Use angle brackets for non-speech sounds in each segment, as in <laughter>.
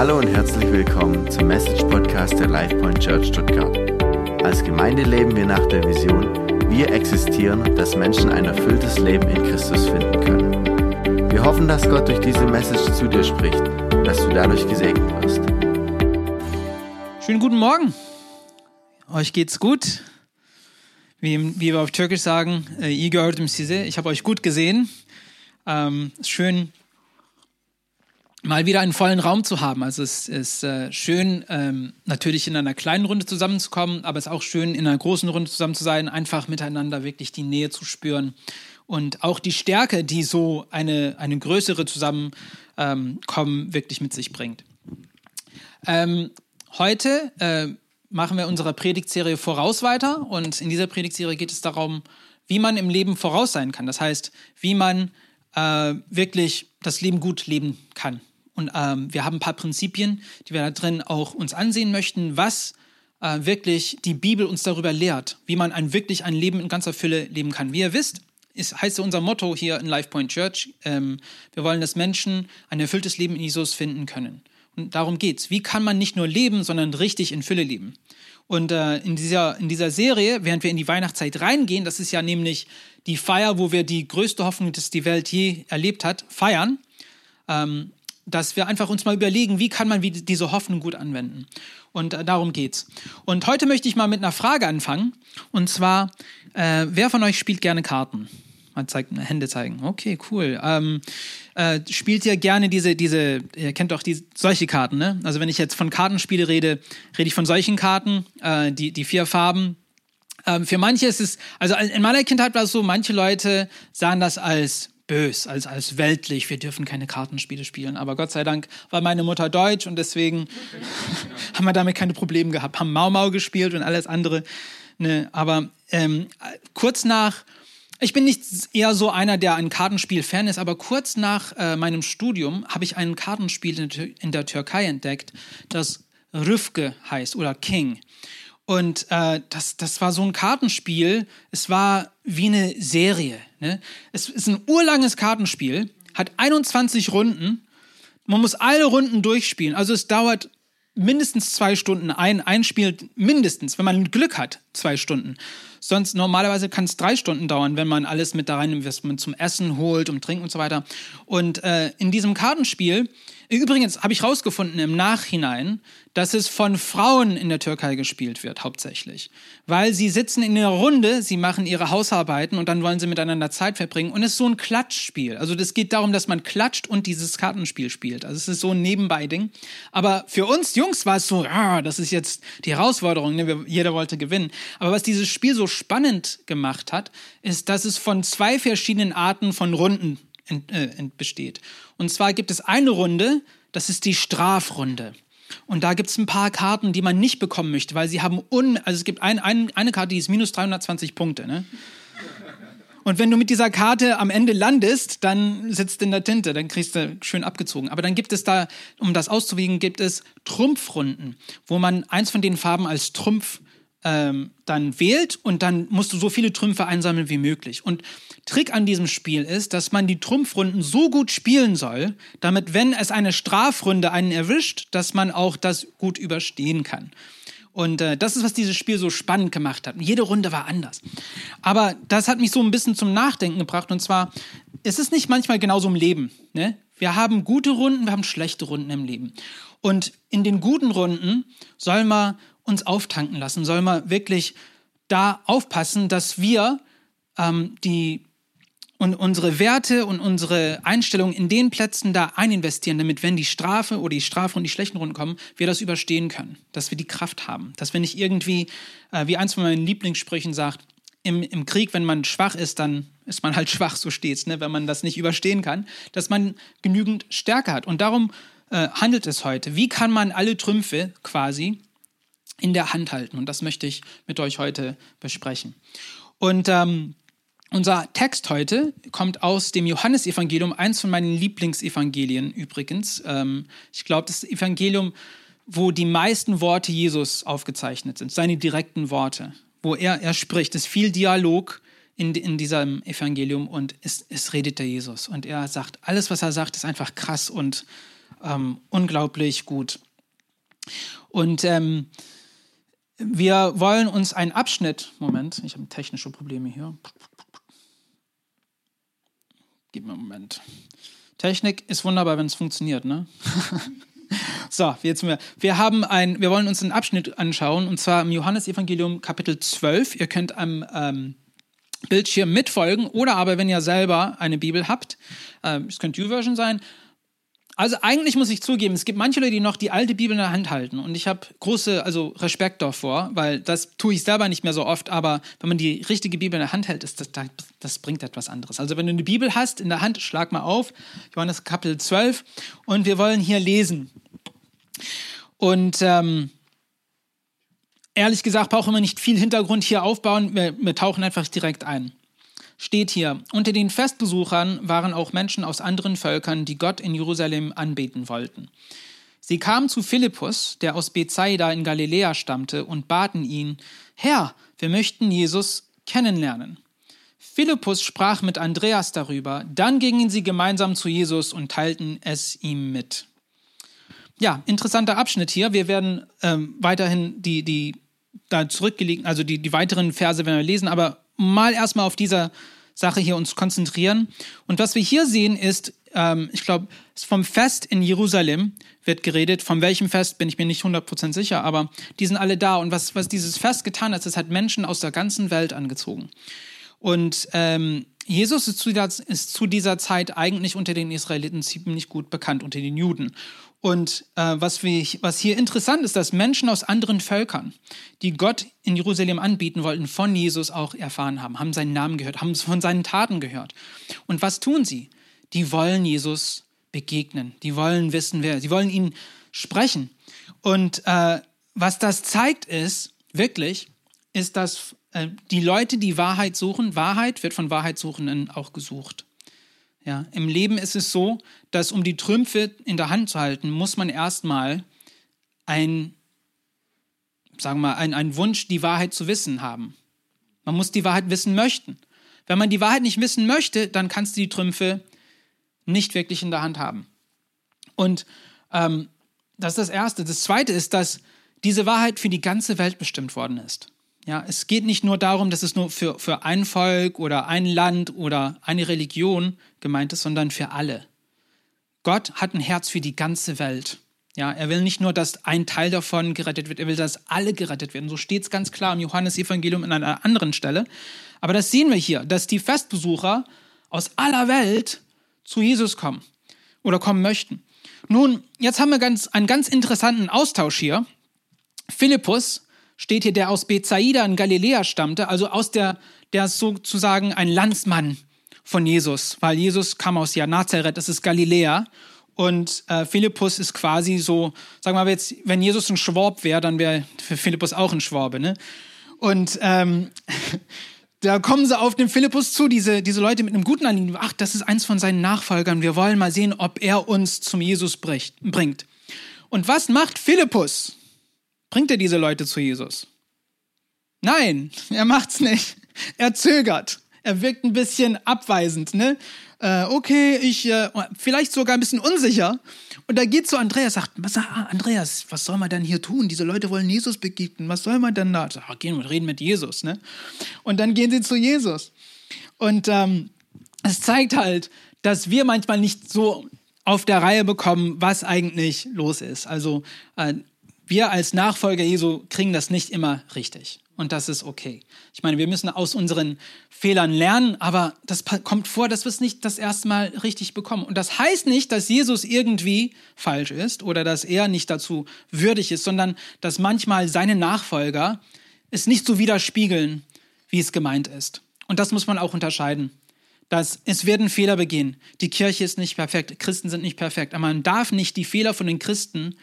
Hallo und herzlich willkommen zum Message Podcast der LifePoint Church Stuttgart. Als Gemeinde leben wir nach der Vision, wir existieren, dass Menschen ein erfülltes Leben in Christus finden können. Wir hoffen, dass Gott durch diese Message zu dir spricht und dass du dadurch gesegnet wirst. Schönen guten Morgen. Euch geht's gut? Wie, wie wir auf Türkisch sagen, äh. Ich habe euch gut gesehen. Ähm, schön, mal wieder einen vollen Raum zu haben. Also es ist äh, schön, ähm, natürlich in einer kleinen Runde zusammenzukommen, aber es ist auch schön, in einer großen Runde zusammen zu sein, einfach miteinander wirklich die Nähe zu spüren und auch die Stärke, die so eine, eine größere Zusammenkommen ähm, wirklich mit sich bringt. Ähm, heute äh, machen wir unsere Predigtserie Voraus weiter und in dieser Predigtserie geht es darum, wie man im Leben voraus sein kann. Das heißt, wie man äh, wirklich das Leben gut leben kann. Und ähm, wir haben ein paar Prinzipien, die wir da drin auch uns ansehen möchten, was äh, wirklich die Bibel uns darüber lehrt, wie man ein wirklich ein Leben in ganzer Fülle leben kann. Wie ihr wisst, ist, heißt unser Motto hier in LifePoint Church, ähm, wir wollen, dass Menschen ein erfülltes Leben in Jesus finden können. Und darum geht's. Wie kann man nicht nur leben, sondern richtig in Fülle leben? Und äh, in, dieser, in dieser Serie, während wir in die Weihnachtszeit reingehen, das ist ja nämlich die Feier, wo wir die größte Hoffnung, die die Welt je erlebt hat, feiern. Ähm, dass wir einfach uns mal überlegen, wie kann man diese Hoffnung gut anwenden. Und äh, darum geht's. Und heute möchte ich mal mit einer Frage anfangen. Und zwar, äh, wer von euch spielt gerne Karten? Man zeigt Hände zeigen. Okay, cool. Ähm, äh, spielt ihr gerne diese, diese, ihr kennt doch die, solche Karten, ne? Also wenn ich jetzt von Kartenspiele rede, rede ich von solchen Karten, äh, die, die vier Farben. Ähm, für manche ist es, also in meiner Kindheit war es so, manche Leute sahen das als bös, als, als weltlich. Wir dürfen keine Kartenspiele spielen. Aber Gott sei Dank war meine Mutter deutsch und deswegen <laughs> haben wir damit keine Probleme gehabt. Haben Mau Mau gespielt und alles andere. Ne, aber ähm, kurz nach, ich bin nicht eher so einer, der ein Kartenspiel-Fan ist, aber kurz nach äh, meinem Studium habe ich ein Kartenspiel in, in der Türkei entdeckt, das Rüfke heißt oder King. Und äh, das, das war so ein Kartenspiel. Es war wie eine Serie. Ne? Es ist ein urlanges Kartenspiel, hat 21 Runden. Man muss alle Runden durchspielen. Also es dauert mindestens zwei Stunden. Ein, ein Spiel mindestens, wenn man Glück hat, zwei Stunden. Sonst normalerweise kann es drei Stunden dauern, wenn man alles mit da rein man zum Essen holt, um Trinken und so weiter. Und äh, in diesem Kartenspiel, übrigens habe ich rausgefunden im Nachhinein, dass es von Frauen in der Türkei gespielt wird, hauptsächlich. Weil sie sitzen in einer Runde, sie machen ihre Hausarbeiten und dann wollen sie miteinander Zeit verbringen. Und es ist so ein Klatschspiel. Also das geht darum, dass man klatscht und dieses Kartenspiel spielt. Also es ist so ein Nebenbei-Ding. Aber für uns Jungs war es so, ah, das ist jetzt die Herausforderung, ne? jeder wollte gewinnen. Aber was dieses Spiel so spannend gemacht hat, ist, dass es von zwei verschiedenen Arten von Runden äh, besteht. Und zwar gibt es eine Runde, das ist die Strafrunde. Und da gibt es ein paar Karten, die man nicht bekommen möchte, weil sie haben un, also es gibt ein, ein, eine Karte, die ist minus 320 Punkte. Ne? Und wenn du mit dieser Karte am Ende landest, dann sitzt in der Tinte, dann kriegst du schön abgezogen. Aber dann gibt es da, um das auszuwiegen, gibt es Trumpfrunden, wo man eins von den Farben als Trumpf ähm, dann wählt und dann musst du so viele Trümpfe einsammeln wie möglich. Und Trick an diesem Spiel ist, dass man die Trumpfrunden so gut spielen soll, damit, wenn es eine Strafrunde einen erwischt, dass man auch das gut überstehen kann. Und äh, das ist, was dieses Spiel so spannend gemacht hat. jede Runde war anders. Aber das hat mich so ein bisschen zum Nachdenken gebracht. Und zwar, ist es nicht manchmal genauso im Leben. Ne? Wir haben gute Runden, wir haben schlechte Runden im Leben. Und in den guten Runden soll man uns auftanken lassen, soll man wirklich da aufpassen, dass wir ähm, die und unsere Werte und unsere Einstellungen in den Plätzen da eininvestieren, damit wenn die Strafe oder die Strafe und die schlechten Runden kommen, wir das überstehen können, dass wir die Kraft haben, dass wir nicht irgendwie, äh, wie eins von meinen Lieblingssprüchen sagt, im, im Krieg, wenn man schwach ist, dann ist man halt <laughs> schwach, so steht's, ne? wenn man das nicht überstehen kann, dass man genügend Stärke hat. Und darum äh, handelt es heute. Wie kann man alle Trümpfe quasi in der Hand halten. Und das möchte ich mit euch heute besprechen. Und ähm, unser Text heute kommt aus dem Johannesevangelium, eins von meinen Lieblingsevangelien übrigens. Ähm, ich glaube, das Evangelium, wo die meisten Worte Jesus aufgezeichnet sind, seine direkten Worte, wo er, er spricht. Es ist viel Dialog in, in diesem Evangelium und es, es redet der Jesus. Und er sagt, alles, was er sagt, ist einfach krass und ähm, unglaublich gut. Und ähm, wir wollen uns einen Abschnitt, Moment, ich habe technische Probleme hier. Gib mir einen Moment. Technik ist wunderbar, wenn es funktioniert, ne? <laughs> so, jetzt wir. Wir haben ein, wir wollen uns einen Abschnitt anschauen, und zwar im Johannesevangelium Kapitel 12. Ihr könnt am ähm, Bildschirm mitfolgen oder aber, wenn ihr selber eine Bibel habt, äh, es könnte U-Version sein, also eigentlich muss ich zugeben, es gibt manche Leute, die noch die alte Bibel in der Hand halten. Und ich habe große, also Respekt davor, weil das tue ich selber nicht mehr so oft, aber wenn man die richtige Bibel in der Hand hält, ist das, das bringt etwas anderes. Also wenn du eine Bibel hast in der Hand, schlag mal auf, Johannes Kapitel 12 und wir wollen hier lesen. Und ähm, ehrlich gesagt brauchen wir nicht viel Hintergrund hier aufbauen, wir, wir tauchen einfach direkt ein steht hier, unter den Festbesuchern waren auch Menschen aus anderen Völkern, die Gott in Jerusalem anbeten wollten. Sie kamen zu Philippus, der aus Bethsaida in Galiläa stammte, und baten ihn, Herr, wir möchten Jesus kennenlernen. Philippus sprach mit Andreas darüber, dann gingen sie gemeinsam zu Jesus und teilten es ihm mit. Ja, interessanter Abschnitt hier. Wir werden ähm, weiterhin die, die da zurückgelegen, also die, die weiteren Verse werden wir lesen, aber mal erstmal auf dieser Sache hier uns konzentrieren. Und was wir hier sehen ist, ähm, ich glaube, vom Fest in Jerusalem wird geredet. Von welchem Fest bin ich mir nicht 100% sicher, aber die sind alle da. Und was, was dieses Fest getan hat, es hat Menschen aus der ganzen Welt angezogen. Und ähm, Jesus ist zu, dieser, ist zu, dieser, Zeit eigentlich unter den Israeliten ziemlich gut bekannt, unter den Juden. Und äh, was, wir, was hier interessant ist, dass Menschen aus anderen Völkern, die Gott in Jerusalem anbieten wollten, von Jesus auch erfahren haben, haben seinen Namen gehört, haben von seinen Taten gehört. Und was tun sie? Die wollen Jesus begegnen, die wollen wissen, wer, sie wollen ihn sprechen. Und äh, was das zeigt ist, wirklich, ist, dass äh, die Leute, die Wahrheit suchen, Wahrheit wird von Wahrheitssuchenden auch gesucht. Ja, Im Leben ist es so, dass um die Trümpfe in der Hand zu halten, muss man erstmal ein, sagen wir mal, ein, einen Wunsch, die Wahrheit zu wissen haben. Man muss die Wahrheit wissen möchten. Wenn man die Wahrheit nicht wissen möchte, dann kannst du die Trümpfe nicht wirklich in der Hand haben. Und ähm, das ist das Erste. Das Zweite ist, dass diese Wahrheit für die ganze Welt bestimmt worden ist. Ja, es geht nicht nur darum, dass es nur für, für ein Volk oder ein Land oder eine Religion gemeint ist, sondern für alle. Gott hat ein Herz für die ganze Welt. Ja, er will nicht nur, dass ein Teil davon gerettet wird, er will, dass alle gerettet werden. So steht es ganz klar im Johannesevangelium an einer anderen Stelle. Aber das sehen wir hier, dass die Festbesucher aus aller Welt zu Jesus kommen oder kommen möchten. Nun, jetzt haben wir ganz, einen ganz interessanten Austausch hier. Philippus steht hier, der aus Bethsaida in Galiläa stammte, also aus der, der ist sozusagen ein Landsmann von Jesus, weil Jesus kam aus ja Nazareth, das ist Galiläa. Und äh, Philippus ist quasi so, sagen wir mal jetzt, wenn Jesus ein Schwab wäre, dann wäre für Philippus auch ein Schwabe. Ne? Und ähm, <laughs> da kommen sie auf den Philippus zu, diese, diese Leute mit einem guten Anliegen. Ach, das ist eins von seinen Nachfolgern. Wir wollen mal sehen, ob er uns zum Jesus bringt. Und was macht Philippus? Bringt er diese Leute zu Jesus? Nein, er macht's nicht. Er zögert. Er wirkt ein bisschen abweisend, ne? Äh, okay, ich, äh, vielleicht sogar ein bisschen unsicher. Und da geht zu Andreas, sagt, was, ah, Andreas, was soll man denn hier tun? Diese Leute wollen Jesus begegnen. Was soll man denn da? Sag, ah, gehen wir reden mit Jesus, ne? Und dann gehen sie zu Jesus. Und ähm, es zeigt halt, dass wir manchmal nicht so auf der Reihe bekommen, was eigentlich los ist. Also äh, wir als Nachfolger Jesu kriegen das nicht immer richtig. Und das ist okay. Ich meine, wir müssen aus unseren Fehlern lernen, aber das kommt vor, dass wir es nicht das erste Mal richtig bekommen. Und das heißt nicht, dass Jesus irgendwie falsch ist oder dass er nicht dazu würdig ist, sondern dass manchmal seine Nachfolger es nicht so widerspiegeln, wie es gemeint ist. Und das muss man auch unterscheiden. Dass es werden Fehler begehen. Die Kirche ist nicht perfekt, Christen sind nicht perfekt, aber man darf nicht die Fehler von den Christen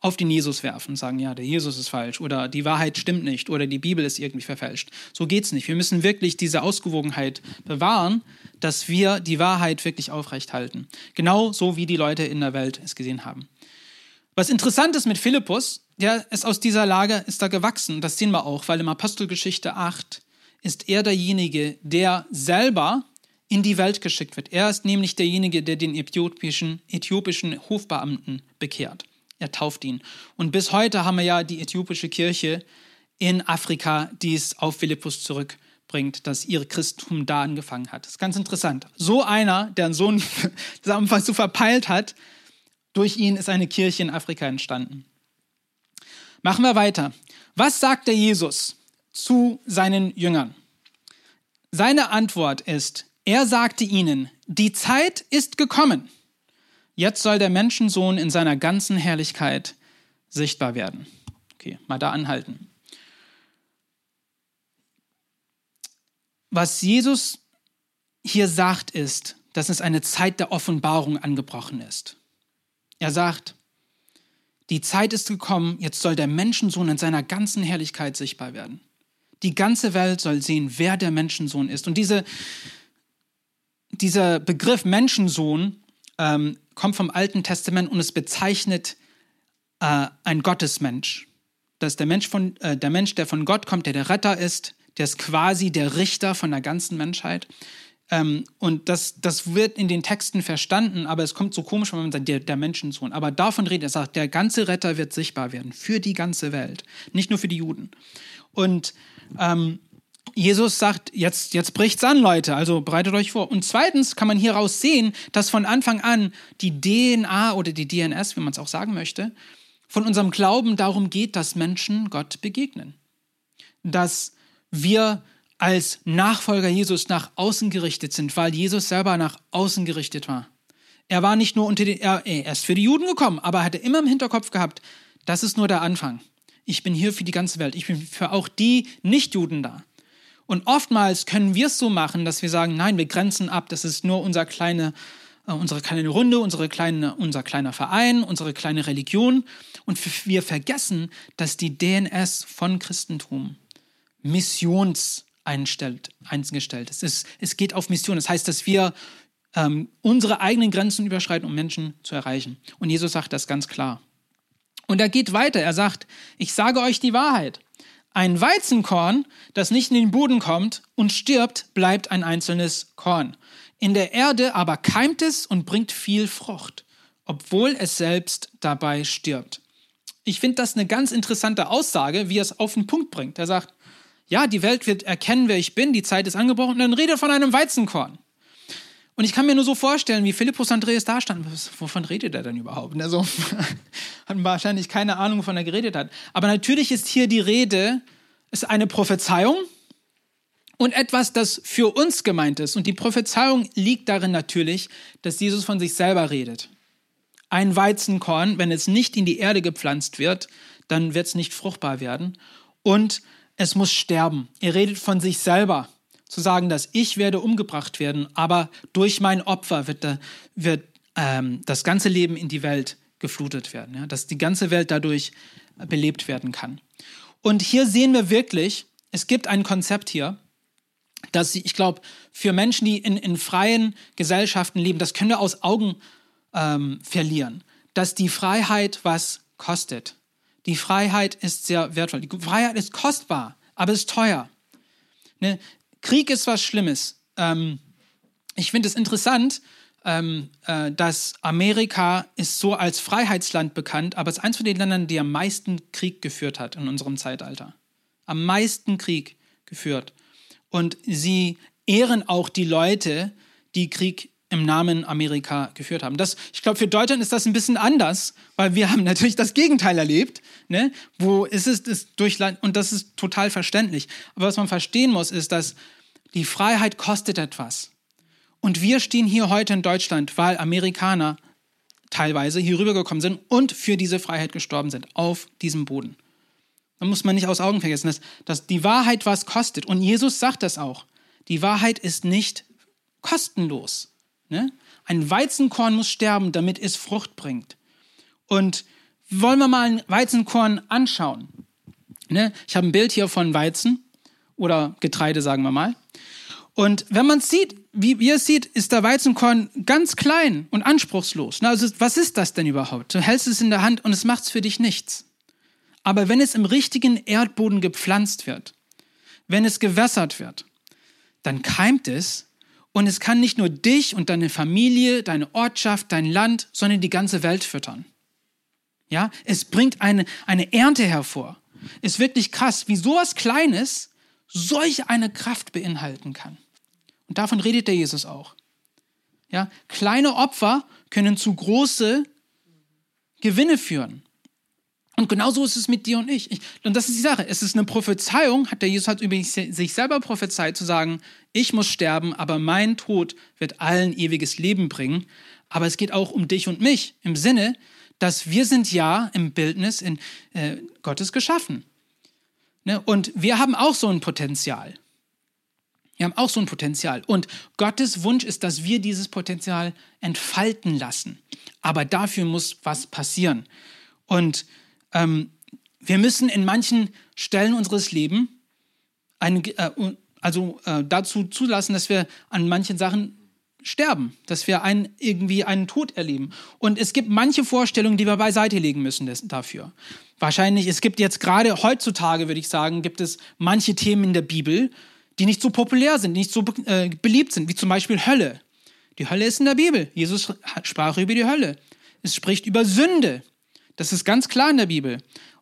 auf den Jesus werfen und sagen, ja, der Jesus ist falsch oder die Wahrheit stimmt nicht oder die Bibel ist irgendwie verfälscht. So geht's nicht. Wir müssen wirklich diese Ausgewogenheit bewahren, dass wir die Wahrheit wirklich aufrecht halten. Genau so wie die Leute in der Welt es gesehen haben. Was interessant ist mit Philippus, der ist aus dieser Lage, ist da gewachsen. Das sehen wir auch, weil im Apostelgeschichte 8 ist er derjenige, der selber in die Welt geschickt wird. Er ist nämlich derjenige, der den äthiopischen, äthiopischen Hofbeamten bekehrt. Er tauft ihn. Und bis heute haben wir ja die äthiopische Kirche in Afrika, die es auf Philippus zurückbringt, dass ihr Christentum da angefangen hat. Das ist ganz interessant. So einer, der einen Sohn <laughs> das so verpeilt hat, durch ihn ist eine Kirche in Afrika entstanden. Machen wir weiter. Was sagt der Jesus zu seinen Jüngern? Seine Antwort ist, er sagte ihnen, die Zeit ist gekommen. Jetzt soll der Menschensohn in seiner ganzen Herrlichkeit sichtbar werden. Okay, mal da anhalten. Was Jesus hier sagt, ist, dass es eine Zeit der Offenbarung angebrochen ist. Er sagt, die Zeit ist gekommen, jetzt soll der Menschensohn in seiner ganzen Herrlichkeit sichtbar werden. Die ganze Welt soll sehen, wer der Menschensohn ist. Und diese, dieser Begriff Menschensohn ähm, kommt vom Alten Testament und es bezeichnet äh, ein Gottesmensch. Das ist der Mensch, von, äh, der Mensch, der von Gott kommt, der der Retter ist, der ist quasi der Richter von der ganzen Menschheit. Ähm, und das, das wird in den Texten verstanden, aber es kommt so komisch, wenn man sagt, der, der Menschensohn. Aber davon redet er, sagt, der ganze Retter wird sichtbar werden für die ganze Welt, nicht nur für die Juden. Und ähm, Jesus sagt, jetzt, jetzt bricht's an, Leute, also bereitet euch vor. Und zweitens kann man hieraus sehen, dass von Anfang an die DNA oder die DNS, wie man es auch sagen möchte, von unserem Glauben darum geht, dass Menschen Gott begegnen. Dass wir als Nachfolger Jesus nach außen gerichtet sind, weil Jesus selber nach außen gerichtet war. Er war nicht nur unter den, er, er ist für die Juden gekommen, aber er hatte immer im Hinterkopf gehabt, das ist nur der Anfang. Ich bin hier für die ganze Welt. Ich bin für auch die Nicht-Juden da. Und oftmals können wir es so machen, dass wir sagen, nein, wir grenzen ab, das ist nur unser kleine, äh, unsere kleine Runde, unsere kleine, unser kleiner Verein, unsere kleine Religion. Und wir vergessen, dass die DNS von Christentum Missions einstellt, eingestellt ist. Es, es geht auf Mission. Das heißt, dass wir ähm, unsere eigenen Grenzen überschreiten, um Menschen zu erreichen. Und Jesus sagt das ganz klar. Und er geht weiter. Er sagt, ich sage euch die Wahrheit. Ein Weizenkorn, das nicht in den Boden kommt und stirbt, bleibt ein einzelnes Korn. In der Erde aber keimt es und bringt viel Frucht, obwohl es selbst dabei stirbt. Ich finde das eine ganz interessante Aussage, wie er es auf den Punkt bringt. Er sagt, ja, die Welt wird erkennen, wer ich bin, die Zeit ist angebrochen, und dann redet von einem Weizenkorn. Und ich kann mir nur so vorstellen, wie Philippus Andreas da stand. Wovon redet er denn überhaupt? Also <laughs> hat wahrscheinlich keine Ahnung, wovon er geredet hat. Aber natürlich ist hier die Rede, ist eine Prophezeiung und etwas, das für uns gemeint ist. Und die Prophezeiung liegt darin natürlich, dass Jesus von sich selber redet. Ein Weizenkorn, wenn es nicht in die Erde gepflanzt wird, dann wird es nicht fruchtbar werden. Und es muss sterben. Er redet von sich selber, zu sagen, dass ich werde umgebracht werden, aber durch mein Opfer wird, da, wird ähm, das ganze Leben in die Welt geflutet werden, ja? dass die ganze Welt dadurch belebt werden kann. Und hier sehen wir wirklich, es gibt ein Konzept hier, dass ich glaube, für Menschen, die in, in freien Gesellschaften leben, das können wir aus Augen ähm, verlieren, dass die Freiheit was kostet. Die Freiheit ist sehr wertvoll. Die Freiheit ist kostbar, aber ist teuer. Ne? Krieg ist was Schlimmes. Ähm, ich finde es interessant, ähm, äh, dass Amerika ist so als Freiheitsland bekannt, aber es ist eins von den Ländern, die am meisten Krieg geführt hat in unserem Zeitalter. Am meisten Krieg geführt. Und sie ehren auch die Leute, die Krieg im Namen Amerika geführt haben. Das, ich glaube, für Deutschland ist das ein bisschen anders, weil wir haben natürlich das Gegenteil erlebt, ne? wo ist es ist durch Land, und das ist total verständlich. Aber was man verstehen muss, ist, dass die Freiheit kostet etwas. Und wir stehen hier heute in Deutschland, weil Amerikaner teilweise hier rübergekommen sind und für diese Freiheit gestorben sind, auf diesem Boden. Da muss man nicht aus Augen vergessen, dass, dass die Wahrheit was kostet. Und Jesus sagt das auch. Die Wahrheit ist nicht kostenlos. Ne? Ein Weizenkorn muss sterben, damit es Frucht bringt. Und wollen wir mal ein Weizenkorn anschauen? Ne? Ich habe ein Bild hier von Weizen oder Getreide, sagen wir mal. Und wenn man es sieht, wie ihr es seht, ist der Weizenkorn ganz klein und anspruchslos. Also was ist das denn überhaupt? Du hältst es in der Hand und es macht für dich nichts. Aber wenn es im richtigen Erdboden gepflanzt wird, wenn es gewässert wird, dann keimt es Und es kann nicht nur dich und deine Familie, deine Ortschaft, dein Land, sondern die ganze Welt füttern. Ja, es bringt eine, eine Ernte hervor. Ist wirklich krass, wie sowas Kleines solch eine Kraft beinhalten kann. Und davon redet der Jesus auch. Ja, kleine Opfer können zu große Gewinne führen. Und genauso ist es mit dir und ich. ich. Und das ist die Sache. Es ist eine Prophezeiung, hat der Jesus hat übrigens sich selber prophezeit, zu sagen, ich muss sterben, aber mein Tod wird allen ewiges Leben bringen. Aber es geht auch um dich und mich im Sinne, dass wir sind ja im Bildnis in äh, Gottes geschaffen. Ne? Und wir haben auch so ein Potenzial. Wir haben auch so ein Potenzial. Und Gottes Wunsch ist, dass wir dieses Potenzial entfalten lassen. Aber dafür muss was passieren. Und ähm, wir müssen in manchen Stellen unseres Lebens ein, äh, also äh, dazu zulassen, dass wir an manchen Sachen sterben, dass wir ein, irgendwie einen Tod erleben. Und es gibt manche Vorstellungen, die wir beiseite legen müssen des, dafür. Wahrscheinlich, es gibt jetzt gerade heutzutage, würde ich sagen, gibt es manche Themen in der Bibel, die nicht so populär sind, nicht so äh, beliebt sind, wie zum Beispiel Hölle. Die Hölle ist in der Bibel. Jesus sprach über die Hölle. Es spricht über Sünde. Das ist ganz klar in der Bibel.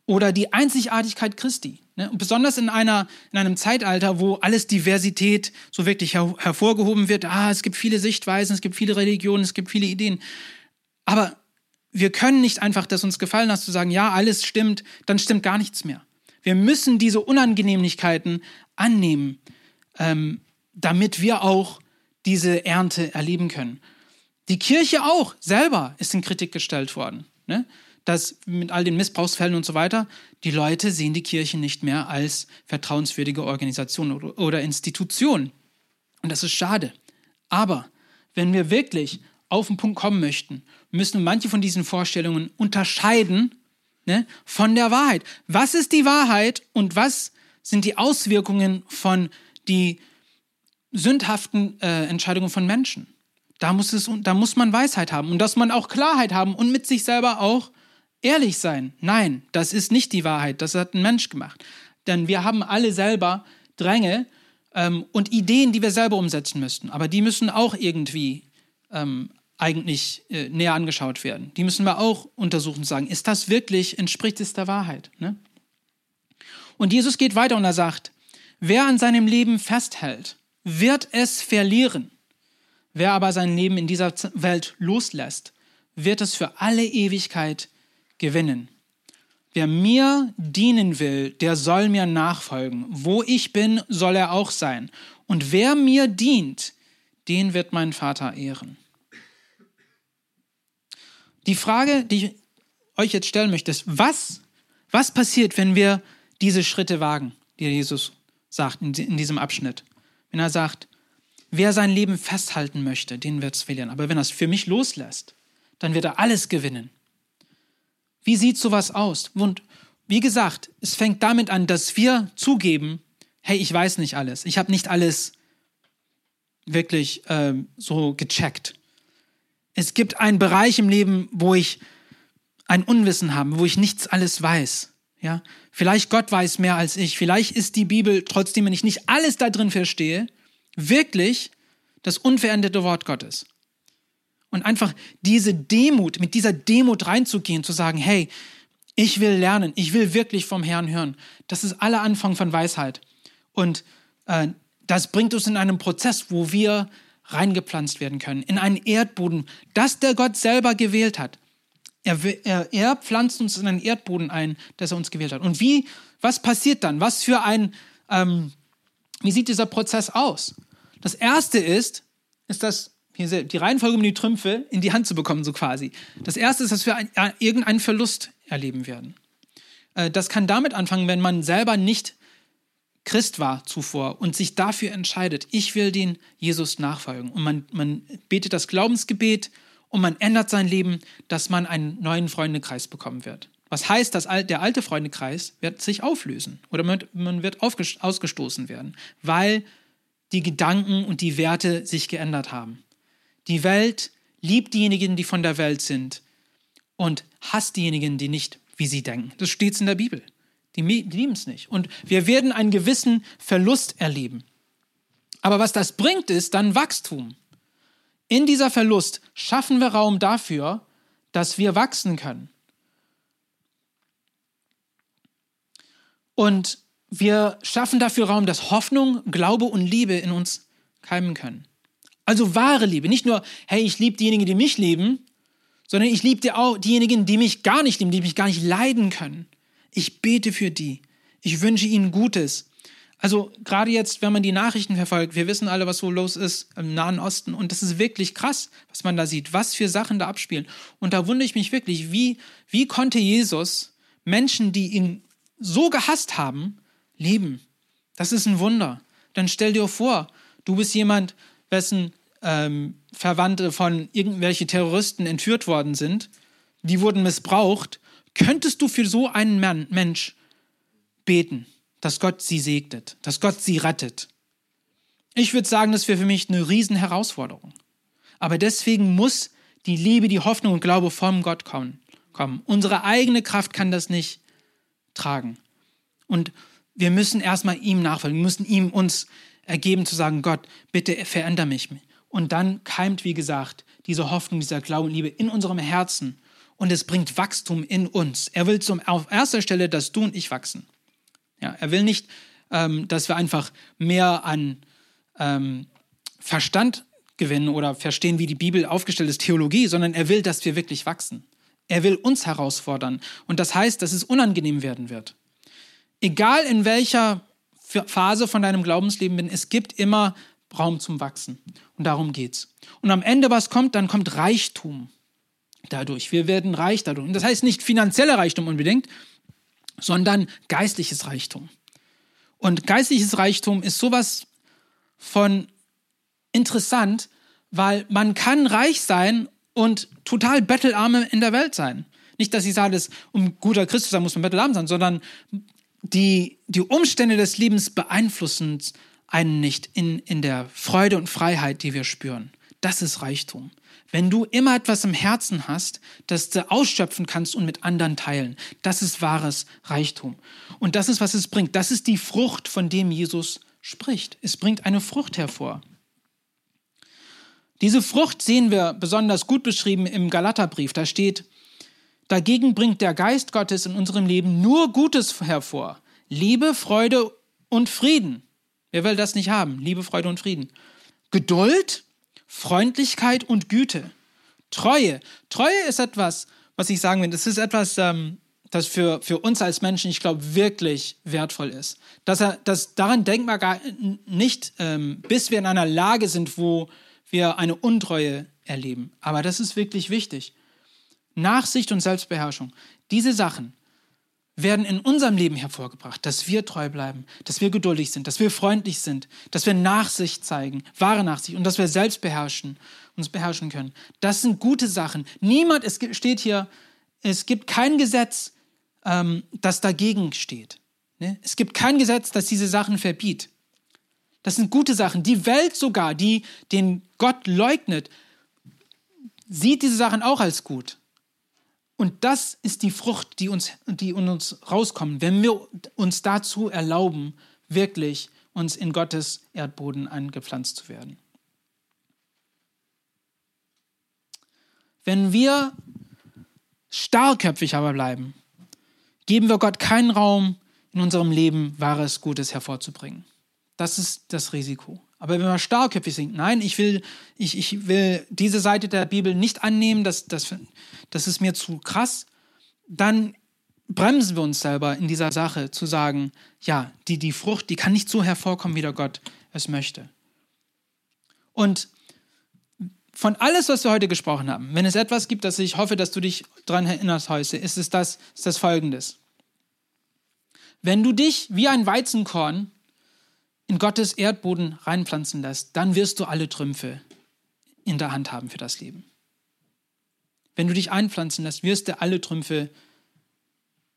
Oder die Einzigartigkeit Christi. Ne? Und besonders in, einer, in einem Zeitalter, wo alles Diversität so wirklich her hervorgehoben wird. Ah, es gibt viele Sichtweisen, es gibt viele Religionen, es gibt viele Ideen. Aber wir können nicht einfach das uns gefallen lassen, zu sagen, ja, alles stimmt, dann stimmt gar nichts mehr. Wir müssen diese Unangenehmlichkeiten annehmen ähm, damit wir auch diese Ernte erleben können. Die Kirche auch selber ist in Kritik gestellt worden. Ne? Dass mit all den Missbrauchsfällen und so weiter, die Leute sehen die Kirche nicht mehr als vertrauenswürdige Organisation oder, oder Institution. Und das ist schade. Aber wenn wir wirklich auf den Punkt kommen möchten, müssen manche von diesen Vorstellungen unterscheiden ne, von der Wahrheit. Was ist die Wahrheit und was sind die Auswirkungen von die sündhaften äh, Entscheidungen von Menschen. Da muss, es, da muss man Weisheit haben und dass man auch Klarheit haben und mit sich selber auch ehrlich sein. Nein, das ist nicht die Wahrheit, das hat ein Mensch gemacht. Denn wir haben alle selber Dränge ähm, und Ideen, die wir selber umsetzen müssten. Aber die müssen auch irgendwie ähm, eigentlich äh, näher angeschaut werden. Die müssen wir auch untersuchen und sagen, ist das wirklich, entspricht es der Wahrheit? Ne? Und Jesus geht weiter und er sagt, Wer an seinem Leben festhält, wird es verlieren. Wer aber sein Leben in dieser Welt loslässt, wird es für alle Ewigkeit gewinnen. Wer mir dienen will, der soll mir nachfolgen. Wo ich bin, soll er auch sein. Und wer mir dient, den wird mein Vater ehren. Die Frage, die ich euch jetzt stellen möchte, ist, was, was passiert, wenn wir diese Schritte wagen, die Jesus sagt in, diesem Abschnitt. Wenn er sagt, wer sein Leben festhalten möchte, den wird es verlieren. Aber wenn er es für mich loslässt, dann wird er alles gewinnen. Wie sieht sowas aus? Und wie gesagt, es fängt damit an, dass wir zugeben, hey, ich weiß nicht alles. Ich habe nicht alles wirklich äh, so gecheckt. Es gibt einen Bereich im Leben, wo ich ein Unwissen habe, wo ich nichts alles weiß. Ja, vielleicht Gott weiß mehr als ich. Vielleicht ist die Bibel, trotzdem, wenn ich nicht alles da drin verstehe, wirklich das unveränderte Wort Gottes. Und einfach diese Demut, mit dieser Demut reinzugehen, zu sagen, hey, ich will lernen, ich will wirklich vom Herrn hören. Das ist aller Anfang von Weisheit. Und äh, das bringt uns in einen Prozess, wo wir reingepflanzt werden können, in einen Erdboden, das der Gott selber gewählt hat. Er, er, er, pflanzt uns in einen Erdboden ein, dass er uns gewählt hat. Und wie, was passiert dann? Was für ein, ähm, wie sieht dieser Prozess aus? Das erste ist, ist das, die Reihenfolge, um die Trümpfe in die Hand zu bekommen, so quasi. Das erste ist, dass wir ein, irgendeinen Verlust erleben werden. Äh, das kann damit anfangen, wenn man selber nicht Christ war zuvor und sich dafür entscheidet, ich will den Jesus nachfolgen. Und man, man betet das Glaubensgebet, und man ändert sein Leben, dass man einen neuen Freundekreis bekommen wird. Was heißt, dass der alte Freundekreis wird sich auflösen oder man wird ausgestoßen werden, weil die Gedanken und die Werte sich geändert haben. Die Welt liebt diejenigen, die von der Welt sind und hasst diejenigen, die nicht wie sie denken. Das steht in der Bibel. Die lieben es nicht. Und wir werden einen gewissen Verlust erleben. Aber was das bringt, ist dann Wachstum. In dieser Verlust schaffen wir Raum dafür, dass wir wachsen können. Und wir schaffen dafür Raum, dass Hoffnung, Glaube und Liebe in uns keimen können. Also wahre Liebe. Nicht nur, hey, ich liebe diejenigen, die mich lieben, sondern ich liebe auch diejenigen, die mich gar nicht lieben, die mich gar nicht leiden können. Ich bete für die. Ich wünsche ihnen Gutes. Also gerade jetzt, wenn man die Nachrichten verfolgt, wir wissen alle, was so los ist im Nahen Osten und das ist wirklich krass, was man da sieht, was für Sachen da abspielen. Und da wundere ich mich wirklich, wie, wie konnte Jesus Menschen, die ihn so gehasst haben, lieben? Das ist ein Wunder. Dann stell dir vor, du bist jemand, wessen ähm, Verwandte von irgendwelchen Terroristen entführt worden sind, die wurden missbraucht. Könntest du für so einen Mann, Mensch beten? dass Gott sie segnet, dass Gott sie rettet. Ich würde sagen, das wäre für mich eine Riesenherausforderung. Aber deswegen muss die Liebe, die Hoffnung und Glaube vom Gott kommen. kommen. Unsere eigene Kraft kann das nicht tragen. Und wir müssen erstmal ihm nachfolgen. Wir müssen ihm uns ergeben zu sagen, Gott, bitte veränder mich. Und dann keimt, wie gesagt, diese Hoffnung, dieser Glaube und Liebe in unserem Herzen. Und es bringt Wachstum in uns. Er will zum, auf erster Stelle, dass du und ich wachsen. Ja, er will nicht, ähm, dass wir einfach mehr an ähm, Verstand gewinnen oder verstehen, wie die Bibel aufgestellt ist, Theologie, sondern er will, dass wir wirklich wachsen. Er will uns herausfordern. Und das heißt, dass es unangenehm werden wird. Egal in welcher Phase von deinem Glaubensleben bin, es gibt immer Raum zum Wachsen. Und darum geht's. Und am Ende, was kommt, dann kommt Reichtum dadurch. Wir werden reich dadurch. Und das heißt nicht finanzieller Reichtum unbedingt, sondern geistliches Reichtum. Und geistliches Reichtum ist sowas von interessant, weil man kann reich sein und total bettelarme in der Welt sein. Nicht, dass ich sage, dass um guter Christus sein muss man bettelarm sein, sondern die, die Umstände des Lebens beeinflussen einen nicht in, in der Freude und Freiheit, die wir spüren. Das ist Reichtum. Wenn du immer etwas im Herzen hast, das du ausschöpfen kannst und mit anderen teilen, das ist wahres Reichtum. Und das ist, was es bringt. Das ist die Frucht, von dem Jesus spricht. Es bringt eine Frucht hervor. Diese Frucht sehen wir besonders gut beschrieben im Galaterbrief. Da steht, dagegen bringt der Geist Gottes in unserem Leben nur Gutes hervor. Liebe, Freude und Frieden. Wer will das nicht haben? Liebe, Freude und Frieden. Geduld, Freundlichkeit und Güte. Treue. Treue ist etwas, was ich sagen will, das ist etwas, ähm, das für, für uns als Menschen, ich glaube, wirklich wertvoll ist. Dass er, dass daran denkt man gar nicht, ähm, bis wir in einer Lage sind, wo wir eine Untreue erleben. Aber das ist wirklich wichtig. Nachsicht und Selbstbeherrschung. Diese Sachen, werden in unserem Leben hervorgebracht, dass wir treu bleiben, dass wir geduldig sind, dass wir freundlich sind, dass wir Nachsicht zeigen, wahre Nachsicht und dass wir selbst beherrschen, uns beherrschen können. Das sind gute Sachen. Niemand, es steht hier, es gibt kein Gesetz, ähm, das dagegen steht. Ne? Es gibt kein Gesetz, das diese Sachen verbietet. Das sind gute Sachen. Die Welt sogar, die den Gott leugnet, sieht diese Sachen auch als gut. Und das ist die Frucht, die uns, die in uns rauskommt, wenn wir uns dazu erlauben, wirklich uns in Gottes Erdboden eingepflanzt zu werden. Wenn wir starrköpfig aber bleiben, geben wir Gott keinen Raum, in unserem Leben wahres Gutes hervorzubringen. Das ist das Risiko. Aber wenn wir starrköpfig sind, nein, ich will, ich, ich will diese Seite der Bibel nicht annehmen, das, das, das ist mir zu krass, dann bremsen wir uns selber in dieser Sache zu sagen, ja, die, die Frucht, die kann nicht so hervorkommen, wie der Gott es möchte. Und von alles, was wir heute gesprochen haben, wenn es etwas gibt, das ich hoffe, dass du dich daran erinnerst heute, ist es das, ist das folgendes. Wenn du dich wie ein Weizenkorn in Gottes Erdboden reinpflanzen lässt, dann wirst du alle Trümpfe in der Hand haben für das Leben. Wenn du dich einpflanzen lässt, wirst du alle Trümpfe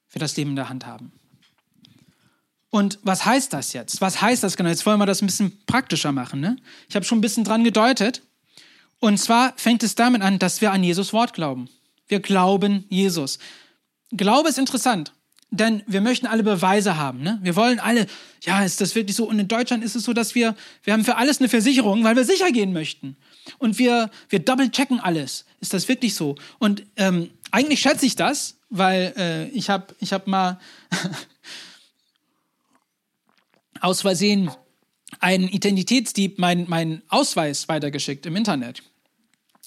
für das Leben in der Hand haben. Und was heißt das jetzt? Was heißt das genau? Jetzt wollen wir das ein bisschen praktischer machen. Ne? Ich habe schon ein bisschen dran gedeutet. Und zwar fängt es damit an, dass wir an Jesus Wort glauben. Wir glauben Jesus. Glaube ist interessant. Denn wir möchten alle Beweise haben. Ne? Wir wollen alle, ja, ist das wirklich so? Und in Deutschland ist es so, dass wir, wir haben für alles eine Versicherung, weil wir sicher gehen möchten. Und wir, wir double-checken alles. Ist das wirklich so? Und ähm, eigentlich schätze ich das, weil äh, ich habe ich hab mal <laughs> aus Versehen einen Identitätsdieb meinen mein Ausweis weitergeschickt im Internet.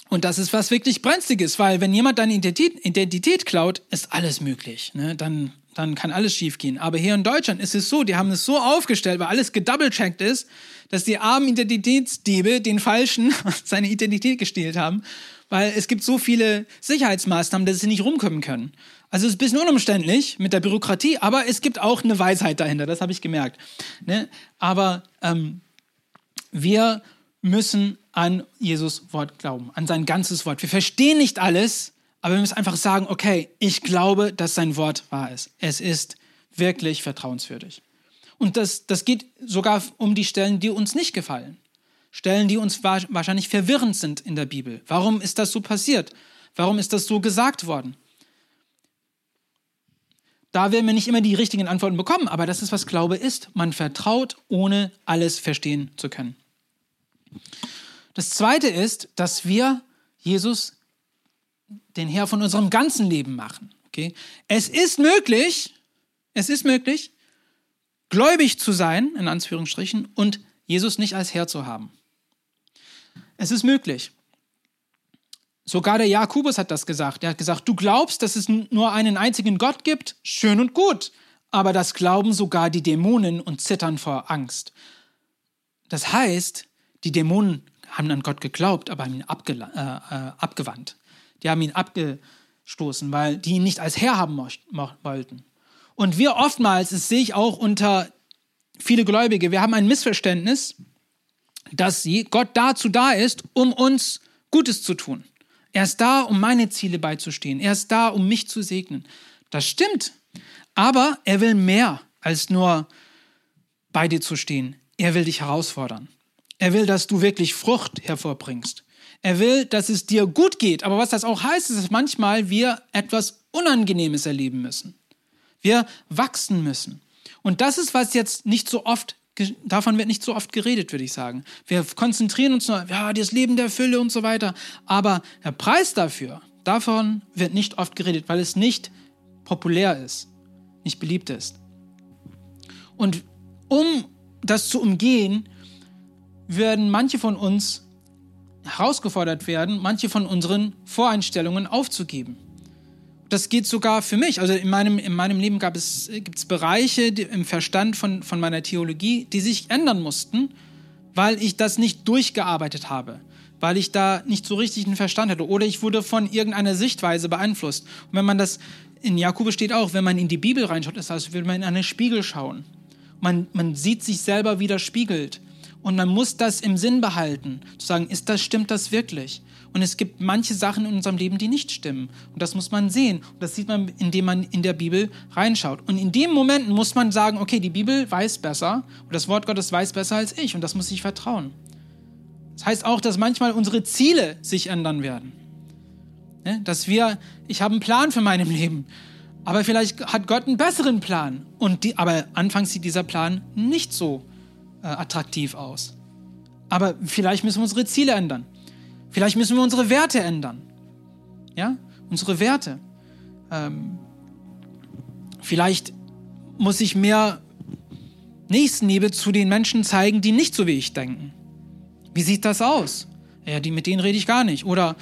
Und das ist was wirklich Brenzliges, weil wenn jemand deine Identität, Identität klaut, ist alles möglich. Ne? Dann dann kann alles schiefgehen. Aber hier in Deutschland ist es so, die haben es so aufgestellt, weil alles gedoublecheckt ist, dass die armen Identitätsdiebe den Falschen <laughs> seine Identität gestählt haben, weil es gibt so viele Sicherheitsmaßnahmen, dass sie nicht rumkommen können. Also es ist ein bisschen unumständlich mit der Bürokratie, aber es gibt auch eine Weisheit dahinter, das habe ich gemerkt. Ne? Aber ähm, wir müssen an Jesus Wort glauben, an sein ganzes Wort. Wir verstehen nicht alles, aber wir müssen einfach sagen, okay, ich glaube, dass sein Wort wahr ist. Es ist wirklich vertrauenswürdig. Und das, das geht sogar um die Stellen, die uns nicht gefallen. Stellen, die uns wahrscheinlich verwirrend sind in der Bibel. Warum ist das so passiert? Warum ist das so gesagt worden? Da werden wir nicht immer die richtigen Antworten bekommen, aber das ist, was Glaube ist. Man vertraut, ohne alles verstehen zu können. Das Zweite ist, dass wir Jesus den Herr von unserem ganzen Leben machen. Okay? Es ist möglich, es ist möglich, gläubig zu sein, in Anführungsstrichen, und Jesus nicht als Herr zu haben. Es ist möglich. Sogar der Jakobus hat das gesagt. Er hat gesagt, du glaubst, dass es nur einen einzigen Gott gibt? Schön und gut. Aber das glauben sogar die Dämonen und zittern vor Angst. Das heißt, die Dämonen haben an Gott geglaubt, aber haben ihn äh, äh, abgewandt. Die haben ihn abgestoßen, weil die ihn nicht als Herr haben wollten. Und wir oftmals, das sehe ich auch unter viele Gläubige, wir haben ein Missverständnis, dass Gott dazu da ist, um uns Gutes zu tun. Er ist da, um meine Ziele beizustehen. Er ist da, um mich zu segnen. Das stimmt. Aber er will mehr als nur bei dir zu stehen. Er will dich herausfordern. Er will, dass du wirklich Frucht hervorbringst. Er will, dass es dir gut geht. Aber was das auch heißt, ist, dass manchmal wir etwas Unangenehmes erleben müssen. Wir wachsen müssen. Und das ist, was jetzt nicht so oft, davon wird nicht so oft geredet, würde ich sagen. Wir konzentrieren uns nur, ja, das Leben der Fülle und so weiter. Aber der Preis dafür, davon wird nicht oft geredet, weil es nicht populär ist, nicht beliebt ist. Und um das zu umgehen, werden manche von uns herausgefordert werden, manche von unseren Voreinstellungen aufzugeben. Das geht sogar für mich. Also in meinem, in meinem Leben gab es, gibt es Bereiche im Verstand von, von meiner Theologie, die sich ändern mussten, weil ich das nicht durchgearbeitet habe, weil ich da nicht so richtig einen Verstand hatte oder ich wurde von irgendeiner Sichtweise beeinflusst. Und wenn man das, in Jakobus steht auch, wenn man in die Bibel reinschaut, ist das, als würde man in einen Spiegel schauen. Man, man sieht sich selber widerspiegelt. Und man muss das im Sinn behalten, zu sagen, ist das, stimmt das wirklich? Und es gibt manche Sachen in unserem Leben, die nicht stimmen. Und das muss man sehen. Und das sieht man, indem man in der Bibel reinschaut. Und in dem Moment muss man sagen, okay, die Bibel weiß besser und das Wort Gottes weiß besser als ich. Und das muss ich vertrauen. Das heißt auch, dass manchmal unsere Ziele sich ändern werden. Ne? Dass wir, ich habe einen Plan für mein Leben, aber vielleicht hat Gott einen besseren Plan. Und die, aber anfangs sieht dieser Plan nicht so äh, attraktiv aus. Aber vielleicht müssen wir unsere Ziele ändern. Vielleicht müssen wir unsere Werte ändern. Ja, unsere Werte. Ähm, vielleicht muss ich mehr Nächstenliebe zu den Menschen zeigen, die nicht so wie ich denken. Wie sieht das aus? Ja, die, mit denen rede ich gar nicht. Oder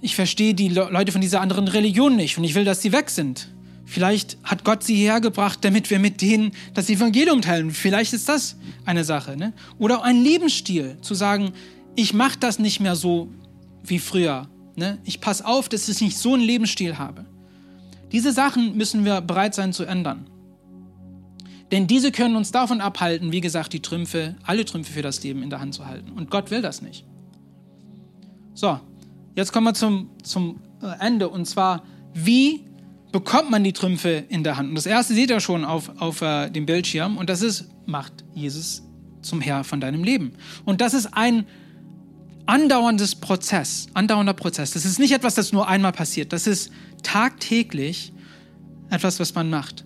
ich verstehe die Leute von dieser anderen Religion nicht und ich will, dass sie weg sind. Vielleicht hat Gott sie hergebracht, damit wir mit denen das Evangelium teilen. Vielleicht ist das eine Sache. Ne? Oder ein Lebensstil, zu sagen, ich mache das nicht mehr so wie früher. Ne? Ich passe auf, dass ich nicht so einen Lebensstil habe. Diese Sachen müssen wir bereit sein zu ändern. Denn diese können uns davon abhalten, wie gesagt, die Trümpfe, alle Trümpfe für das Leben in der Hand zu halten. Und Gott will das nicht. So, jetzt kommen wir zum, zum Ende. Und zwar, wie bekommt man die Trümpfe in der Hand. Und das erste seht ihr schon auf, auf äh, dem Bildschirm und das ist, macht Jesus zum Herr von deinem Leben. Und das ist ein andauerndes Prozess, andauernder Prozess. Das ist nicht etwas, das nur einmal passiert. Das ist tagtäglich etwas, was man macht.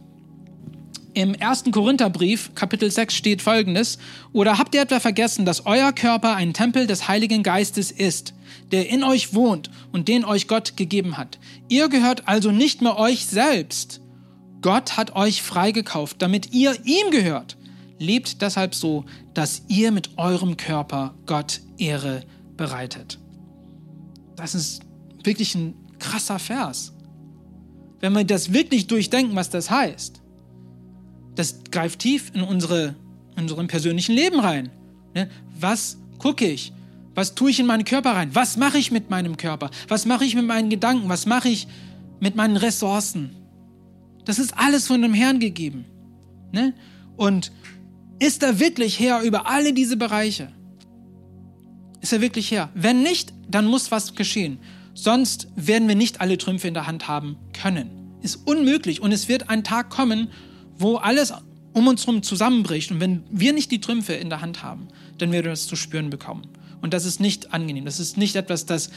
Im 1. Korintherbrief, Kapitel 6, steht folgendes: Oder habt ihr etwa vergessen, dass euer Körper ein Tempel des Heiligen Geistes ist, der in euch wohnt und den euch Gott gegeben hat? Ihr gehört also nicht mehr euch selbst. Gott hat euch freigekauft, damit ihr ihm gehört. Lebt deshalb so, dass ihr mit eurem Körper Gott Ehre bereitet. Das ist wirklich ein krasser Vers. Wenn wir das wirklich durchdenken, was das heißt das greift tief in unsere, unseren persönlichen Leben rein. Ne? Was gucke ich? Was tue ich in meinen Körper rein? Was mache ich mit meinem Körper? Was mache ich mit meinen Gedanken? Was mache ich mit meinen Ressourcen? Das ist alles von dem Herrn gegeben. Ne? Und ist er wirklich Herr über alle diese Bereiche? Ist er wirklich Herr? Wenn nicht, dann muss was geschehen. Sonst werden wir nicht alle Trümpfe in der Hand haben können. Ist unmöglich. Und es wird ein Tag kommen, wo alles um uns herum zusammenbricht und wenn wir nicht die Trümpfe in der Hand haben, dann werden wir das zu spüren bekommen. Und das ist nicht angenehm. Das ist nicht etwas, das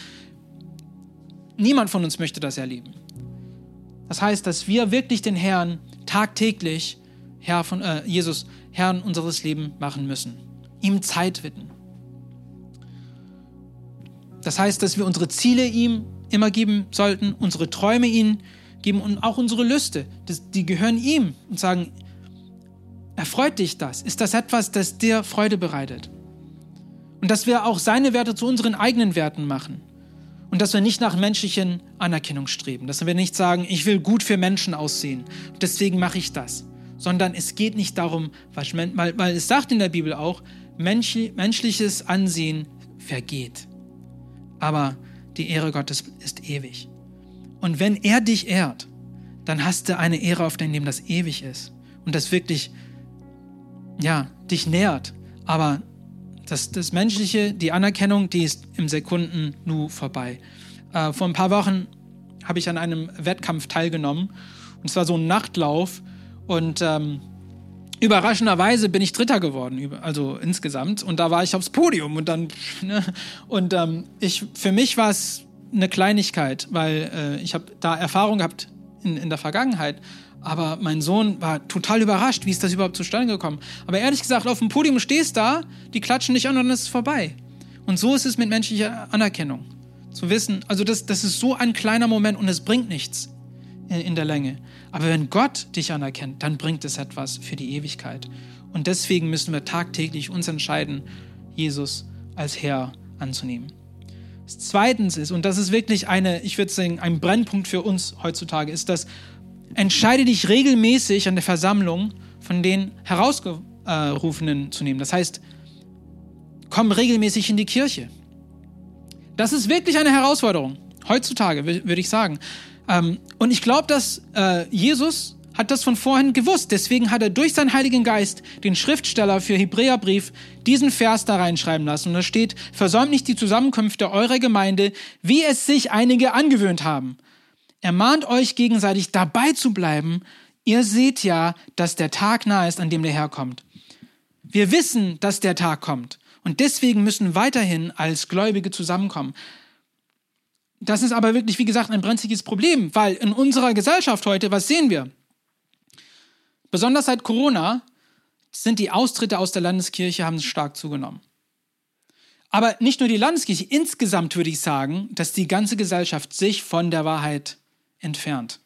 niemand von uns möchte das erleben. Das heißt, dass wir wirklich den Herrn tagtäglich, Herr von äh, Jesus, Herrn unseres Lebens machen müssen. Ihm Zeit widmen. Das heißt, dass wir unsere Ziele ihm immer geben sollten, unsere Träume ihm geben und auch unsere Lüste, das, die gehören ihm und sagen, erfreut dich das? Ist das etwas, das dir Freude bereitet? Und dass wir auch seine Werte zu unseren eigenen Werten machen. Und dass wir nicht nach menschlichen Anerkennung streben. Dass wir nicht sagen, ich will gut für Menschen aussehen. Deswegen mache ich das. Sondern es geht nicht darum, weil, weil es sagt in der Bibel auch, menschliches Ansehen vergeht. Aber die Ehre Gottes ist ewig. Und wenn er dich ehrt, dann hast du eine Ehre auf dein Leben, das ewig ist und das wirklich, ja, dich nährt. Aber das, das Menschliche, die Anerkennung, die ist im Sekunden nur vorbei. Äh, vor ein paar Wochen habe ich an einem Wettkampf teilgenommen und es war so ein Nachtlauf und ähm, überraschenderweise bin ich Dritter geworden, also insgesamt. Und da war ich aufs Podium und dann, <laughs> ne, und ähm, ich, für mich war es eine Kleinigkeit, weil äh, ich habe da Erfahrung gehabt in, in der Vergangenheit. Aber mein Sohn war total überrascht, wie ist das überhaupt zustande gekommen. Aber ehrlich gesagt, auf dem Podium stehst da, die klatschen dich an und dann ist es vorbei. Und so ist es mit menschlicher Anerkennung. Zu wissen, also das, das ist so ein kleiner Moment und es bringt nichts in, in der Länge. Aber wenn Gott dich anerkennt, dann bringt es etwas für die Ewigkeit. Und deswegen müssen wir tagtäglich uns entscheiden, Jesus als Herr anzunehmen. Zweitens ist, und das ist wirklich eine, ich würde sagen, ein Brennpunkt für uns heutzutage, ist, dass entscheide dich regelmäßig an der Versammlung von den Herausgerufenen zu nehmen. Das heißt, komm regelmäßig in die Kirche. Das ist wirklich eine Herausforderung, heutzutage, würde ich sagen. Ähm, und ich glaube, dass äh, Jesus hat das von vorhin gewusst. Deswegen hat er durch seinen Heiligen Geist den Schriftsteller für Hebräerbrief diesen Vers da reinschreiben lassen. Und da steht, versäumt nicht die Zusammenkünfte eurer Gemeinde, wie es sich einige angewöhnt haben. Er mahnt euch gegenseitig dabei zu bleiben. Ihr seht ja, dass der Tag nahe ist, an dem der Herr kommt. Wir wissen, dass der Tag kommt. Und deswegen müssen weiterhin als Gläubige zusammenkommen. Das ist aber wirklich, wie gesagt, ein brenzliges Problem, weil in unserer Gesellschaft heute, was sehen wir? Besonders seit Corona sind die Austritte aus der Landeskirche haben stark zugenommen. Aber nicht nur die Landeskirche, insgesamt würde ich sagen, dass die ganze Gesellschaft sich von der Wahrheit entfernt.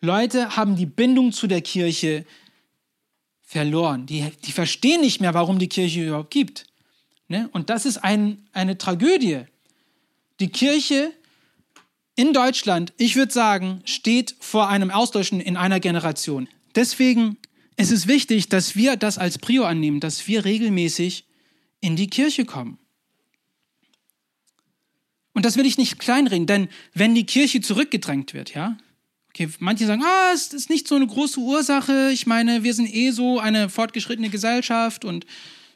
Leute haben die Bindung zu der Kirche verloren. Die, die verstehen nicht mehr, warum die Kirche überhaupt gibt. Ne? Und das ist ein, eine Tragödie. Die Kirche in Deutschland, ich würde sagen, steht vor einem Auslöschen in einer Generation. Deswegen ist es wichtig, dass wir das als Prio annehmen, dass wir regelmäßig in die Kirche kommen. Und das will ich nicht kleinreden, denn wenn die Kirche zurückgedrängt wird, ja, okay, manche sagen, ah, es ist nicht so eine große Ursache, ich meine, wir sind eh so eine fortgeschrittene Gesellschaft und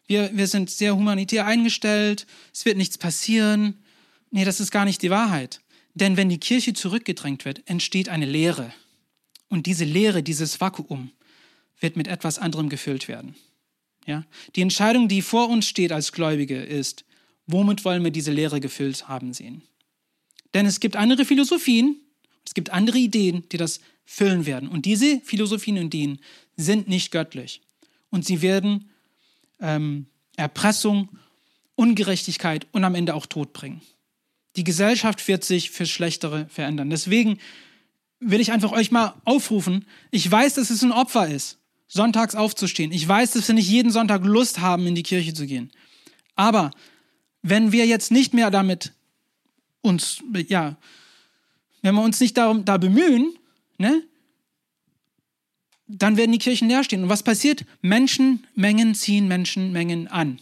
wir, wir sind sehr humanitär eingestellt, es wird nichts passieren. Nee, das ist gar nicht die Wahrheit. Denn wenn die Kirche zurückgedrängt wird, entsteht eine Leere. Und diese Leere, dieses Vakuum wird mit etwas anderem gefüllt werden. Ja? Die Entscheidung, die vor uns steht als Gläubige, ist, womit wollen wir diese Leere gefüllt haben sehen? Denn es gibt andere Philosophien, es gibt andere Ideen, die das füllen werden. Und diese Philosophien und Ideen sind nicht göttlich. Und sie werden ähm, Erpressung, Ungerechtigkeit und am Ende auch Tod bringen. Die Gesellschaft wird sich fürs Schlechtere verändern. Deswegen will ich einfach euch mal aufrufen. Ich weiß, dass es ein Opfer ist, sonntags aufzustehen. Ich weiß, dass wir nicht jeden Sonntag Lust haben, in die Kirche zu gehen. Aber wenn wir jetzt nicht mehr damit uns, ja, wenn wir uns nicht darum, da bemühen, ne, dann werden die Kirchen leer stehen. Und was passiert? Menschenmengen ziehen Menschenmengen an.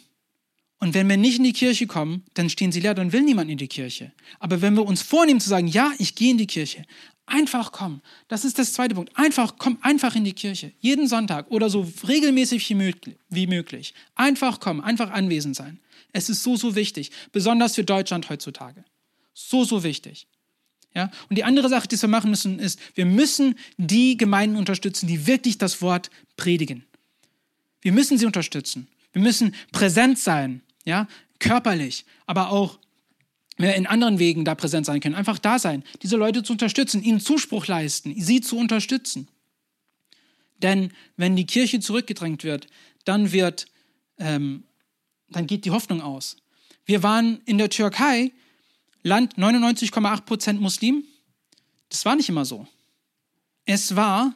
Und wenn wir nicht in die Kirche kommen, dann stehen sie leer, dann will niemand in die Kirche. Aber wenn wir uns vornehmen zu sagen, ja, ich gehe in die Kirche, einfach kommen. Das ist das zweite Punkt. Einfach, komm einfach in die Kirche. Jeden Sonntag oder so regelmäßig wie möglich. Einfach kommen, einfach anwesend sein. Es ist so, so wichtig. Besonders für Deutschland heutzutage. So, so wichtig. Ja? Und die andere Sache, die wir machen müssen, ist, wir müssen die Gemeinden unterstützen, die wirklich das Wort predigen. Wir müssen sie unterstützen. Wir müssen präsent sein, ja, körperlich, aber auch in anderen Wegen da präsent sein können. Einfach da sein, diese Leute zu unterstützen, ihnen Zuspruch leisten, sie zu unterstützen. Denn wenn die Kirche zurückgedrängt wird, dann wird, ähm, dann geht die Hoffnung aus. Wir waren in der Türkei Land 99,8 Prozent Muslim. Das war nicht immer so. Es war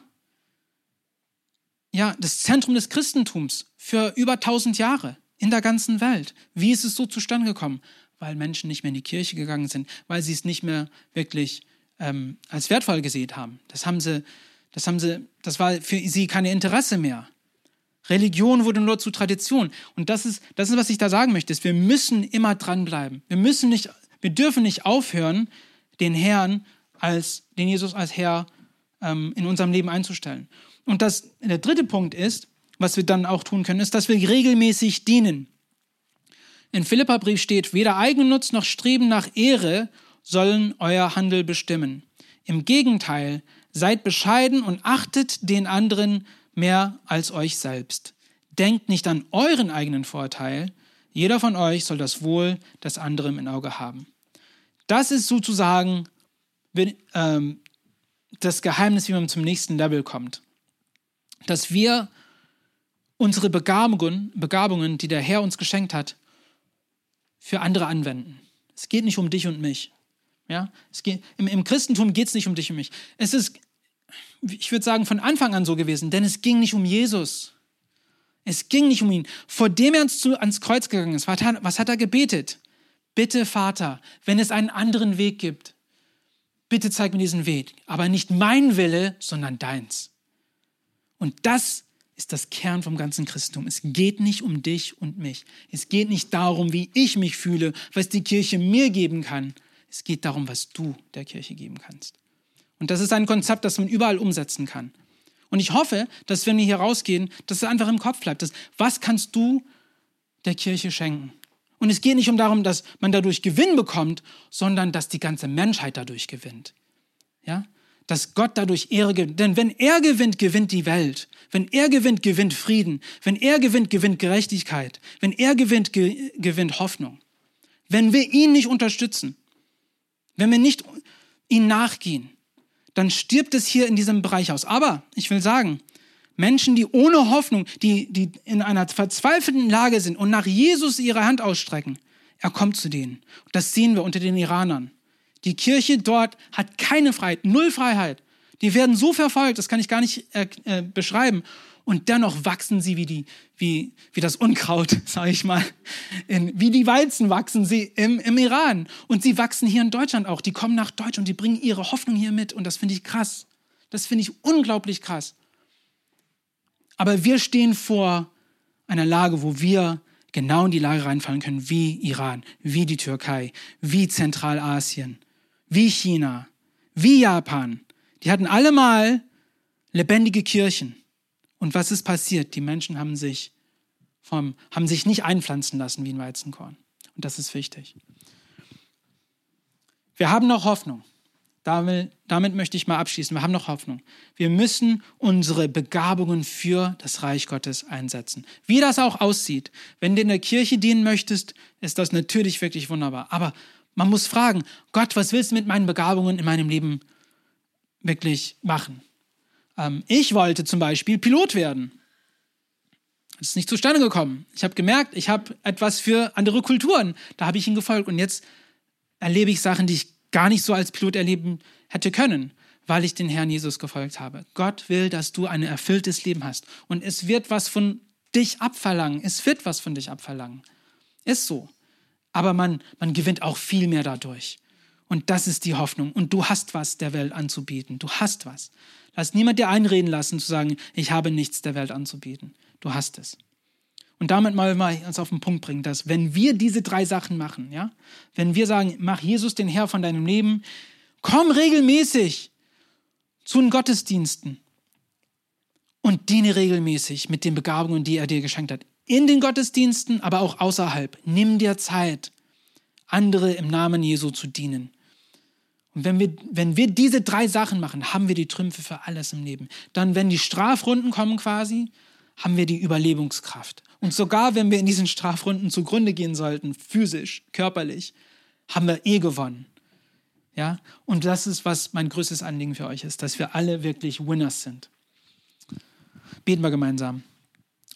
ja das Zentrum des Christentums für über 1000 Jahre in der ganzen Welt. Wie ist es so zustande gekommen? Weil Menschen nicht mehr in die Kirche gegangen sind, weil sie es nicht mehr wirklich ähm, als wertvoll gesehen haben. Das haben sie, das haben sie, das war für sie keine Interesse mehr. Religion wurde nur zu Tradition. Und das ist, das ist, was ich da sagen möchte. Wir müssen immer dranbleiben. Wir müssen nicht wir dürfen nicht aufhören, den Herrn als, den Jesus als Herr ähm, in unserem Leben einzustellen. Und das, der dritte Punkt ist, was wir dann auch tun können, ist, dass wir regelmäßig dienen. In Philipperbrief steht, weder Eigennutz noch Streben nach Ehre sollen euer Handel bestimmen. Im Gegenteil, seid bescheiden und achtet den anderen mehr als euch selbst. Denkt nicht an euren eigenen Vorteil. Jeder von euch soll das Wohl des anderen im Auge haben. Das ist sozusagen ähm, das Geheimnis, wie man zum nächsten Level kommt. Dass wir unsere Begabungen, Begabungen, die der Herr uns geschenkt hat, für andere anwenden. Es geht nicht um dich und mich. Ja? Es geht, im, Im Christentum geht es nicht um dich und mich. Es ist, ich würde sagen, von Anfang an so gewesen, denn es ging nicht um Jesus. Es ging nicht um ihn. Vor dem er ans, ans Kreuz gegangen ist, was hat er gebetet? bitte Vater, wenn es einen anderen Weg gibt, bitte zeig mir diesen Weg, aber nicht mein Wille, sondern deins. Und das ist das Kern vom ganzen Christentum. Es geht nicht um dich und mich. Es geht nicht darum, wie ich mich fühle, was die Kirche mir geben kann. Es geht darum, was du der Kirche geben kannst. Und das ist ein Konzept, das man überall umsetzen kann. Und ich hoffe, dass wenn wir hier rausgehen, dass es einfach im Kopf bleibt. Dass, was kannst du der Kirche schenken? Und es geht nicht um darum, dass man dadurch Gewinn bekommt, sondern dass die ganze Menschheit dadurch gewinnt. Ja? Dass Gott dadurch Ehre gewinnt. Denn wenn er gewinnt, gewinnt die Welt. Wenn er gewinnt, gewinnt Frieden. Wenn er gewinnt, gewinnt Gerechtigkeit. Wenn er gewinnt, ge gewinnt Hoffnung. Wenn wir ihn nicht unterstützen, wenn wir nicht ihn nachgehen, dann stirbt es hier in diesem Bereich aus. Aber ich will sagen, Menschen, die ohne Hoffnung, die, die in einer verzweifelten Lage sind und nach Jesus ihre Hand ausstrecken, er kommt zu denen. Das sehen wir unter den Iranern. Die Kirche dort hat keine Freiheit, null Freiheit. Die werden so verfolgt, das kann ich gar nicht äh, äh, beschreiben. Und dennoch wachsen sie wie, die, wie, wie das Unkraut, <laughs> sage ich mal. In, wie die Weizen wachsen sie im, im Iran. Und sie wachsen hier in Deutschland auch. Die kommen nach Deutschland und die bringen ihre Hoffnung hier mit. Und das finde ich krass. Das finde ich unglaublich krass. Aber wir stehen vor einer Lage, wo wir genau in die Lage reinfallen können, wie Iran, wie die Türkei, wie Zentralasien, wie China, wie Japan. Die hatten alle mal lebendige Kirchen. Und was ist passiert? Die Menschen haben sich, vom, haben sich nicht einpflanzen lassen wie ein Weizenkorn. Und das ist wichtig. Wir haben noch Hoffnung. Damit, damit möchte ich mal abschließen. Wir haben noch Hoffnung. Wir müssen unsere Begabungen für das Reich Gottes einsetzen. Wie das auch aussieht. Wenn du in der Kirche dienen möchtest, ist das natürlich wirklich wunderbar. Aber man muss fragen, Gott, was willst du mit meinen Begabungen in meinem Leben wirklich machen? Ähm, ich wollte zum Beispiel Pilot werden. Das ist nicht zustande gekommen. Ich habe gemerkt, ich habe etwas für andere Kulturen. Da habe ich ihm gefolgt. Und jetzt erlebe ich Sachen, die ich gar nicht so als Pilot erleben hätte können, weil ich den Herrn Jesus gefolgt habe. Gott will, dass du ein erfülltes Leben hast. Und es wird was von dich abverlangen. Es wird was von dich abverlangen. Ist so. Aber man, man gewinnt auch viel mehr dadurch. Und das ist die Hoffnung. Und du hast was der Welt anzubieten. Du hast was. Lass niemand dir einreden lassen, zu sagen, ich habe nichts der Welt anzubieten. Du hast es. Und damit mal, mal uns auf den Punkt bringen, dass wenn wir diese drei Sachen machen, ja, wenn wir sagen, mach Jesus den Herr von deinem Leben, komm regelmäßig zu den Gottesdiensten und diene regelmäßig mit den Begabungen, die er dir geschenkt hat. In den Gottesdiensten, aber auch außerhalb. Nimm dir Zeit, andere im Namen Jesu zu dienen. Und wenn wir, wenn wir diese drei Sachen machen, haben wir die Trümpfe für alles im Leben. Dann, wenn die Strafrunden kommen quasi, haben wir die Überlebungskraft. Und sogar wenn wir in diesen Strafrunden zugrunde gehen sollten, physisch, körperlich, haben wir eh gewonnen. Ja? Und das ist, was mein größtes Anliegen für euch ist, dass wir alle wirklich Winners sind. Beten wir gemeinsam.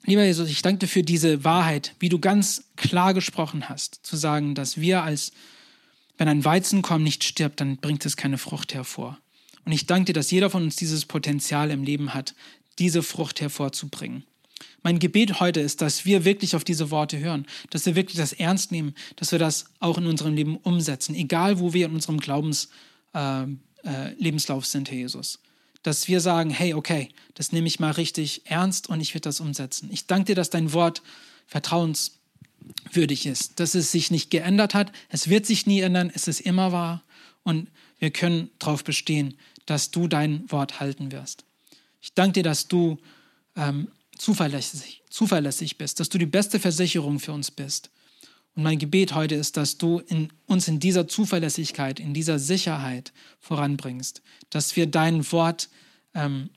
Lieber Jesus, ich danke dir für diese Wahrheit, wie du ganz klar gesprochen hast, zu sagen, dass wir als wenn ein Weizenkorn nicht stirbt, dann bringt es keine Frucht hervor. Und ich danke dir, dass jeder von uns dieses Potenzial im Leben hat, diese Frucht hervorzubringen. Mein Gebet heute ist, dass wir wirklich auf diese Worte hören, dass wir wirklich das ernst nehmen, dass wir das auch in unserem Leben umsetzen, egal wo wir in unserem Glaubenslebenslauf äh, äh, sind, Herr Jesus. Dass wir sagen, hey, okay, das nehme ich mal richtig ernst und ich werde das umsetzen. Ich danke dir, dass dein Wort vertrauens würdig ist, dass es sich nicht geändert hat. Es wird sich nie ändern, es ist immer wahr und wir können darauf bestehen, dass du dein Wort halten wirst. Ich danke dir, dass du ähm, zuverlässig, zuverlässig bist, dass du die beste Versicherung für uns bist. Und mein Gebet heute ist, dass du in, uns in dieser Zuverlässigkeit, in dieser Sicherheit voranbringst, dass wir dein Wort ähm,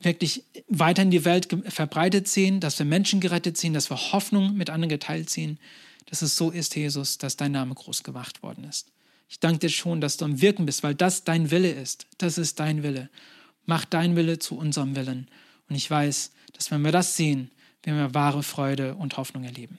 wirklich weiter in die Welt verbreitet sehen, dass wir Menschen gerettet sehen, dass wir Hoffnung mit anderen geteilt sehen, dass es so ist, Jesus, dass dein Name groß gemacht worden ist. Ich danke dir schon, dass du am Wirken bist, weil das dein Wille ist. Das ist dein Wille. Mach dein Wille zu unserem Willen. Und ich weiß, dass wenn wir das sehen, werden wir wahre Freude und Hoffnung erleben.